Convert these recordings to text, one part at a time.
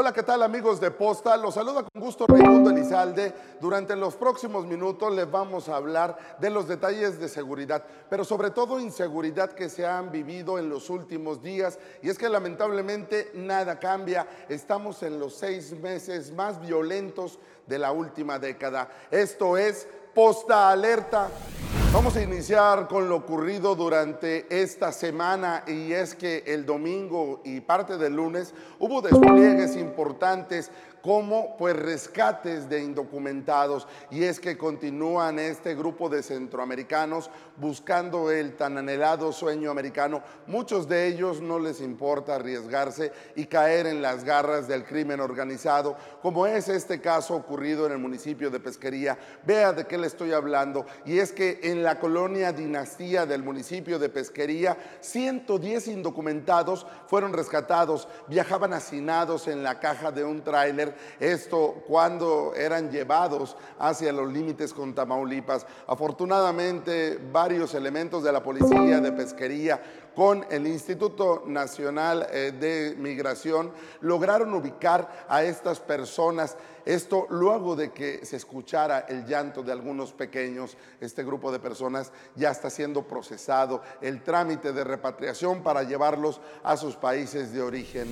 Hola, ¿qué tal amigos de Posta? Los saluda con gusto Raimundo Elizalde. Durante los próximos minutos les vamos a hablar de los detalles de seguridad, pero sobre todo inseguridad que se han vivido en los últimos días. Y es que lamentablemente nada cambia. Estamos en los seis meses más violentos de la última década. Esto es Posta Alerta. Vamos a iniciar con lo ocurrido durante esta semana y es que el domingo y parte del lunes hubo despliegues importantes como pues rescates de indocumentados y es que continúan este grupo de centroamericanos buscando el tan anhelado sueño americano. Muchos de ellos no les importa arriesgarse y caer en las garras del crimen organizado, como es este caso ocurrido en el municipio de Pesquería. Vea de qué le estoy hablando y es que en la colonia Dinastía del municipio de Pesquería, 110 indocumentados fueron rescatados, viajaban hacinados en la caja de un tráiler esto cuando eran llevados hacia los límites con Tamaulipas. Afortunadamente, varios elementos de la policía de pesquería con el Instituto Nacional eh, de Migración lograron ubicar a estas personas esto luego de que se escuchara el llanto de algunos pequeños, este grupo de personas ya está siendo procesado, el trámite de repatriación para llevarlos a sus países de origen.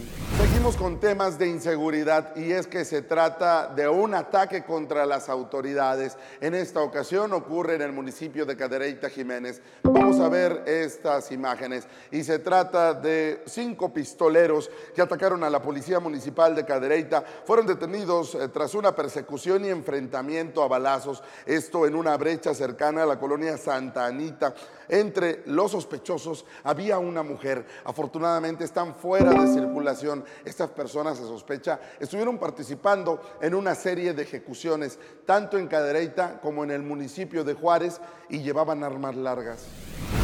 Con temas de inseguridad y es que se trata de un ataque contra las autoridades. En esta ocasión ocurre en el municipio de Cadereyta Jiménez. Vamos a ver estas imágenes y se trata de cinco pistoleros que atacaron a la policía municipal de Cadereyta. Fueron detenidos eh, tras una persecución y enfrentamiento a balazos, esto en una brecha cercana a la colonia Santa Anita. Entre los sospechosos había una mujer. Afortunadamente están fuera de circulación. Estas personas, se sospecha, estuvieron participando en una serie de ejecuciones, tanto en Cadereyta como en el municipio de Juárez, y llevaban armas largas.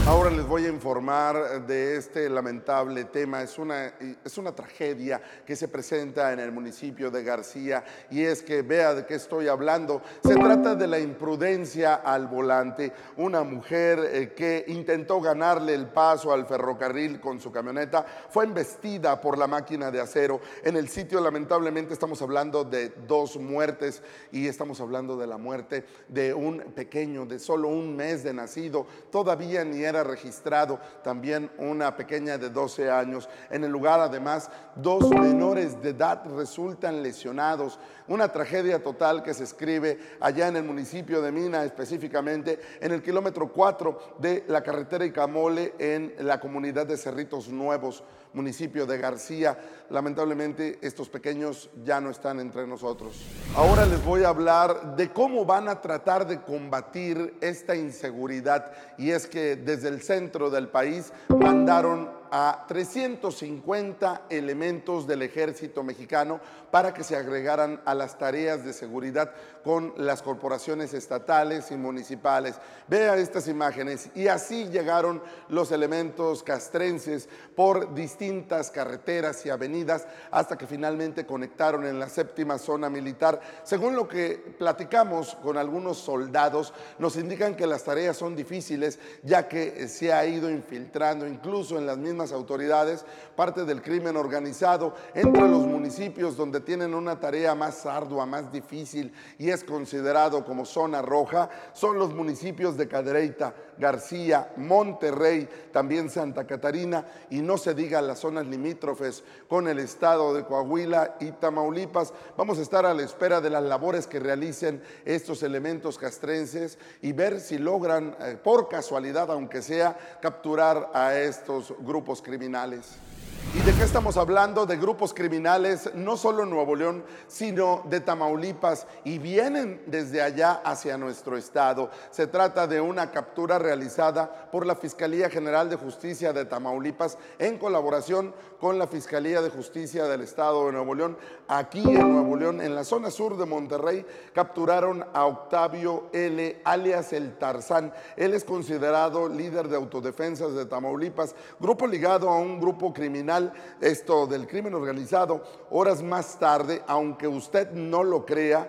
Ahora les voy a informar de este lamentable tema. Es una, es una tragedia que se presenta en el municipio de García y es que vea de qué estoy hablando. Se trata de la imprudencia al volante. Una mujer eh, que intentó ganarle el paso al ferrocarril con su camioneta fue embestida por la máquina de acero. En el sitio lamentablemente estamos hablando de dos muertes y estamos hablando de la muerte de un pequeño de solo un mes de nacido. Todavía ni era registrado también una pequeña de 12 años. En el lugar, además, dos menores de edad resultan lesionados. Una tragedia total que se escribe allá en el municipio de Mina, específicamente en el kilómetro 4 de la carretera Icamole, en la comunidad de Cerritos Nuevos municipio de García. Lamentablemente estos pequeños ya no están entre nosotros. Ahora les voy a hablar de cómo van a tratar de combatir esta inseguridad. Y es que desde el centro del país mandaron a 350 elementos del ejército mexicano para que se agregaran a las tareas de seguridad con las corporaciones estatales y municipales. Vea estas imágenes y así llegaron los elementos castrenses por distintas carreteras y avenidas hasta que finalmente conectaron en la séptima zona militar. Según lo que platicamos con algunos soldados, nos indican que las tareas son difíciles ya que se ha ido infiltrando incluso en las mismas autoridades, parte del crimen organizado entre los municipios donde tienen una tarea más ardua, más difícil y es considerado como zona roja, son los municipios de Cadereyta, García, Monterrey, también Santa Catarina y no se diga las zonas limítrofes con el estado de Coahuila y Tamaulipas. Vamos a estar a la espera de las labores que realicen estos elementos castrenses y ver si logran, eh, por casualidad, aunque sea, capturar a estos grupos criminales. ¿Y de qué estamos hablando? De grupos criminales, no solo en Nuevo León, sino de Tamaulipas, y vienen desde allá hacia nuestro estado. Se trata de una captura realizada por la Fiscalía General de Justicia de Tamaulipas en colaboración con la Fiscalía de Justicia del Estado de Nuevo León. Aquí en Nuevo León, en la zona sur de Monterrey, capturaron a Octavio L., alias el Tarzán. Él es considerado líder de autodefensas de Tamaulipas, grupo ligado a un grupo criminal Esto del crimen organizado, horas más tarde, aunque usted no lo crea,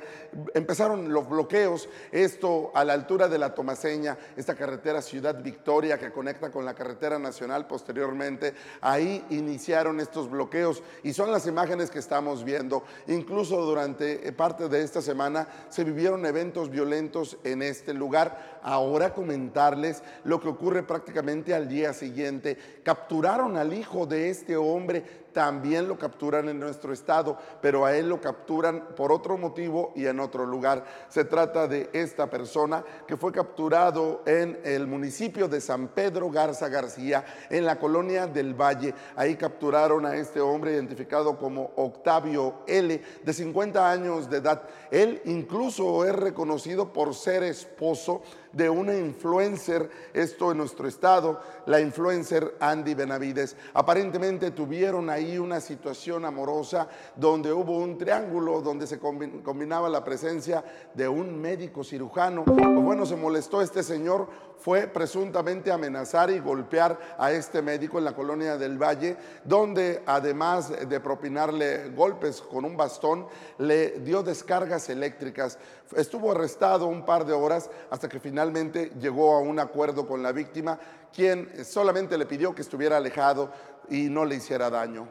empezaron los bloqueos, esto a la altura de la Tomaseña, esta carretera Ciudad Victoria que conecta con la carretera nacional posteriormente, ahí iniciaron estos bloqueos y son las imágenes que estamos viendo. Incluso durante parte de esta semana se vivieron eventos violentos en este lugar. Ahora comentarles lo que ocurre prácticamente al día siguiente. Capturaron al hijo de este hombre también lo capturan en nuestro estado, pero a él lo capturan por otro motivo y en otro lugar. Se trata de esta persona que fue capturado en el municipio de San Pedro Garza García, en la colonia del Valle. Ahí capturaron a este hombre identificado como Octavio L, de 50 años de edad. Él incluso es reconocido por ser esposo de una influencer, esto en nuestro estado, la influencer Andy Benavides. Aparentemente tuvieron ahí una situación amorosa donde hubo un triángulo donde se combinaba la presencia de un médico cirujano. Pues bueno, se molestó este señor, fue presuntamente amenazar y golpear a este médico en la colonia del Valle, donde además de propinarle golpes con un bastón, le dio descargas eléctricas. Estuvo arrestado un par de horas hasta que finalmente llegó a un acuerdo con la víctima, quien solamente le pidió que estuviera alejado y no le hiciera daño.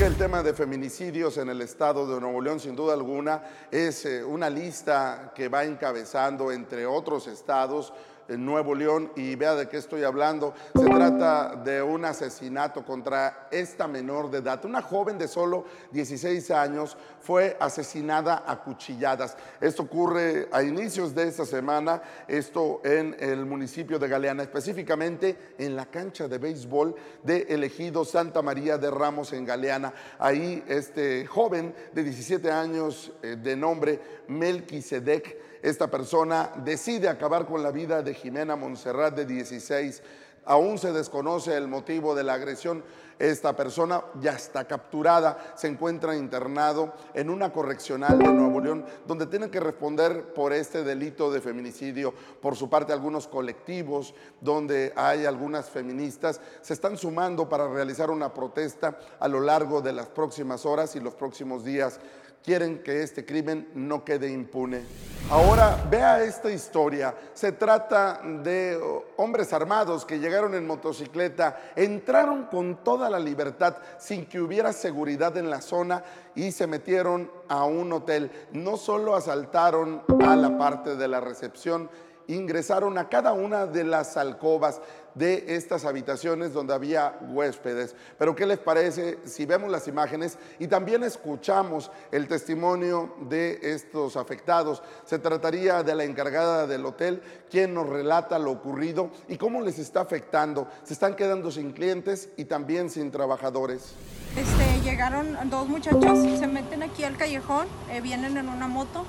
El tema de feminicidios en el estado de Nuevo León, sin duda alguna, es eh, una lista que va encabezando, entre otros estados, Nuevo León y vea de qué estoy hablando. Se trata de un asesinato contra esta menor de edad. Una joven de solo 16 años fue asesinada a cuchilladas. Esto ocurre a inicios de esta semana, esto en el municipio de Galeana, específicamente en la cancha de béisbol de elegido Santa María de Ramos en Galeana. Ahí este joven de 17 años eh, de nombre Melquisedec esta persona decide acabar con la vida de Jimena Montserrat de 16. Aún se desconoce el motivo de la agresión. Esta persona ya está capturada, se encuentra internado en una correccional de Nuevo León, donde tiene que responder por este delito de feminicidio. Por su parte, algunos colectivos donde hay algunas feministas se están sumando para realizar una protesta a lo largo de las próximas horas y los próximos días quieren que este crimen no quede impune. Ahora vea esta historia. Se trata de hombres armados que llegaron en motocicleta, entraron con toda la libertad sin que hubiera seguridad en la zona y se metieron a un hotel. No solo asaltaron a la parte de la recepción, ingresaron a cada una de las alcobas de estas habitaciones donde había huéspedes. Pero ¿qué les parece si vemos las imágenes y también escuchamos el testimonio de estos afectados? Se trataría de la encargada del hotel, quien nos relata lo ocurrido y cómo les está afectando. Se están quedando sin clientes y también sin trabajadores. Este, llegaron dos muchachos, se meten aquí al callejón, eh, vienen en una moto,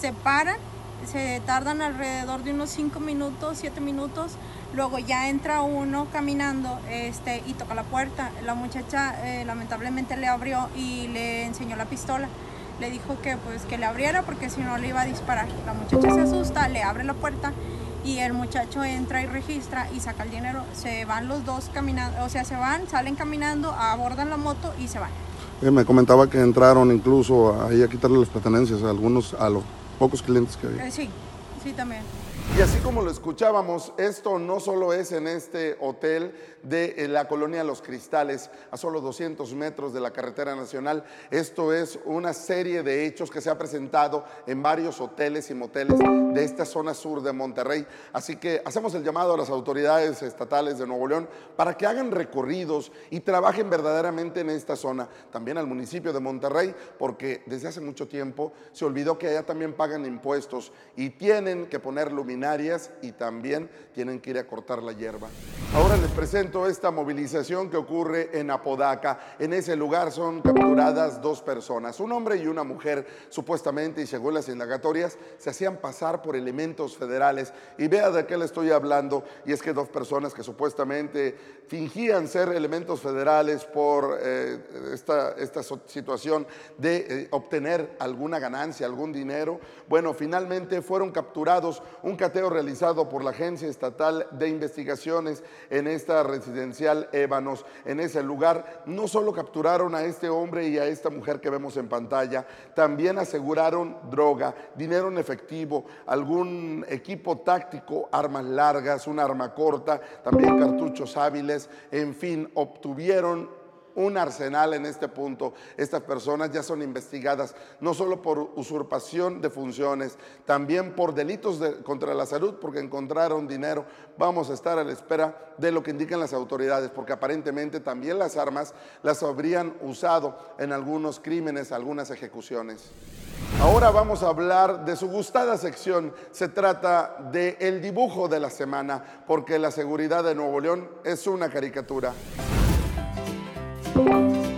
se paran se tardan alrededor de unos 5 minutos, 7 minutos. Luego ya entra uno caminando este, y toca la puerta. La muchacha eh, lamentablemente le abrió y le enseñó la pistola. Le dijo que, pues, que le abriera porque si no le iba a disparar. La muchacha se asusta, le abre la puerta y el muchacho entra y registra y saca el dinero. Se van los dos caminando, o sea, se van, salen caminando, abordan la moto y se van. Eh, me comentaba que entraron incluso ahí a quitarle las pertenencias a algunos, a los pocos clientes que había. Eh, sí, sí también. Y así como lo escuchábamos, esto no solo es en este hotel de eh, la colonia Los Cristales, a solo 200 metros de la carretera nacional, esto es una serie de hechos que se ha presentado en varios hoteles y moteles de esta zona sur de Monterrey. Así que hacemos el llamado a las autoridades estatales de Nuevo León para que hagan recorridos y trabajen verdaderamente en esta zona. También al municipio de Monterrey, porque desde hace mucho tiempo se olvidó que allá también pagan impuestos y tienen que poner luminaria y también tienen que ir a cortar la hierba. Ahora les presento esta movilización que ocurre en Apodaca. En ese lugar son capturadas dos personas, un hombre y una mujer, supuestamente, y según las indagatorias, se hacían pasar por elementos federales. Y vea de qué le estoy hablando, y es que dos personas que supuestamente fingían ser elementos federales por eh, esta, esta, situación de eh, obtener alguna ganancia, algún dinero, bueno, finalmente fueron capturados un cateo realizado por la Agencia Estatal de Investigaciones en esta residencial Ébanos, en ese lugar, no solo capturaron a este hombre y a esta mujer que vemos en pantalla, también aseguraron droga, dinero en efectivo, algún equipo táctico, armas largas, un arma corta, también cartuchos hábiles, en fin, obtuvieron un arsenal en este punto. Estas personas ya son investigadas no solo por usurpación de funciones, también por delitos contra la salud, porque encontraron dinero. Vamos a estar a la espera de lo que indican las autoridades, porque aparentemente también las armas las habrían usado en algunos crímenes, algunas ejecuciones. Ahora vamos a hablar de su gustada sección. Se trata de dibujo de la semana, porque la seguridad de Nuevo León es una caricatura. Bye.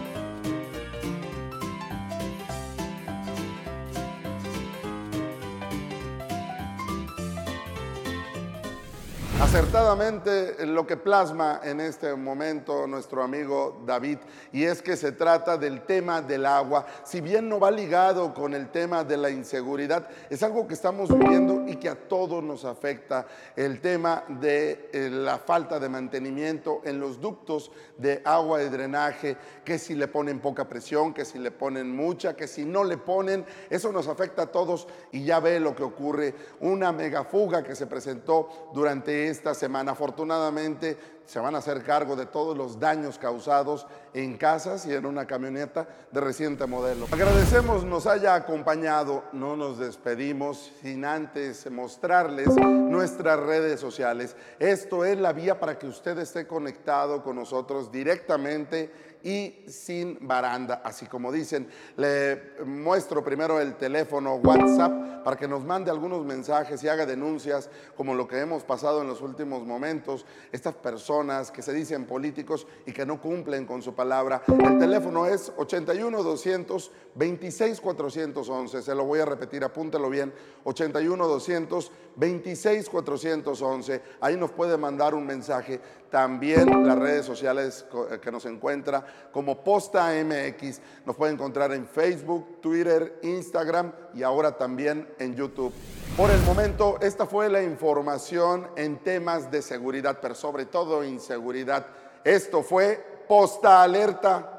Acertadamente lo que plasma en este momento nuestro amigo David, y es que se trata del tema del agua. Si bien no va ligado con el tema de la inseguridad, es algo que estamos viviendo y que a todos nos afecta. El tema de eh, la falta de mantenimiento en los ductos de agua y drenaje, que si le ponen poca presión, que si le ponen mucha, que si no le ponen, eso nos afecta a todos y ya ve lo que ocurre. Una megafuga que se presentó durante esta semana. Afortunadamente se van a hacer cargo de todos los daños causados en casas y en una camioneta de reciente modelo. Agradecemos nos haya acompañado, no nos despedimos sin antes mostrarles nuestras redes sociales. Esto es la vía para que usted esté conectado con nosotros directamente y sin baranda. Así como dicen, le muestro primero el teléfono WhatsApp para que nos mande algunos mensajes y haga denuncias como lo que hemos pasado en los últimos momentos. Estas personas que se dicen políticos y que no cumplen con su palabra. El teléfono es 81 200 26 411. Se lo voy a repetir, apúntelo bien. 81 200 26 411. Ahí nos puede mandar un mensaje. También las redes sociales eh, que nos encuentra como Posta MX. Nos puede encontrar en Facebook, Twitter, Instagram y ahora también en YouTube. Por el momento, esta fue la información en temas de seguridad, pero sobre todo inseguridad. Esto fue Posta Alerta.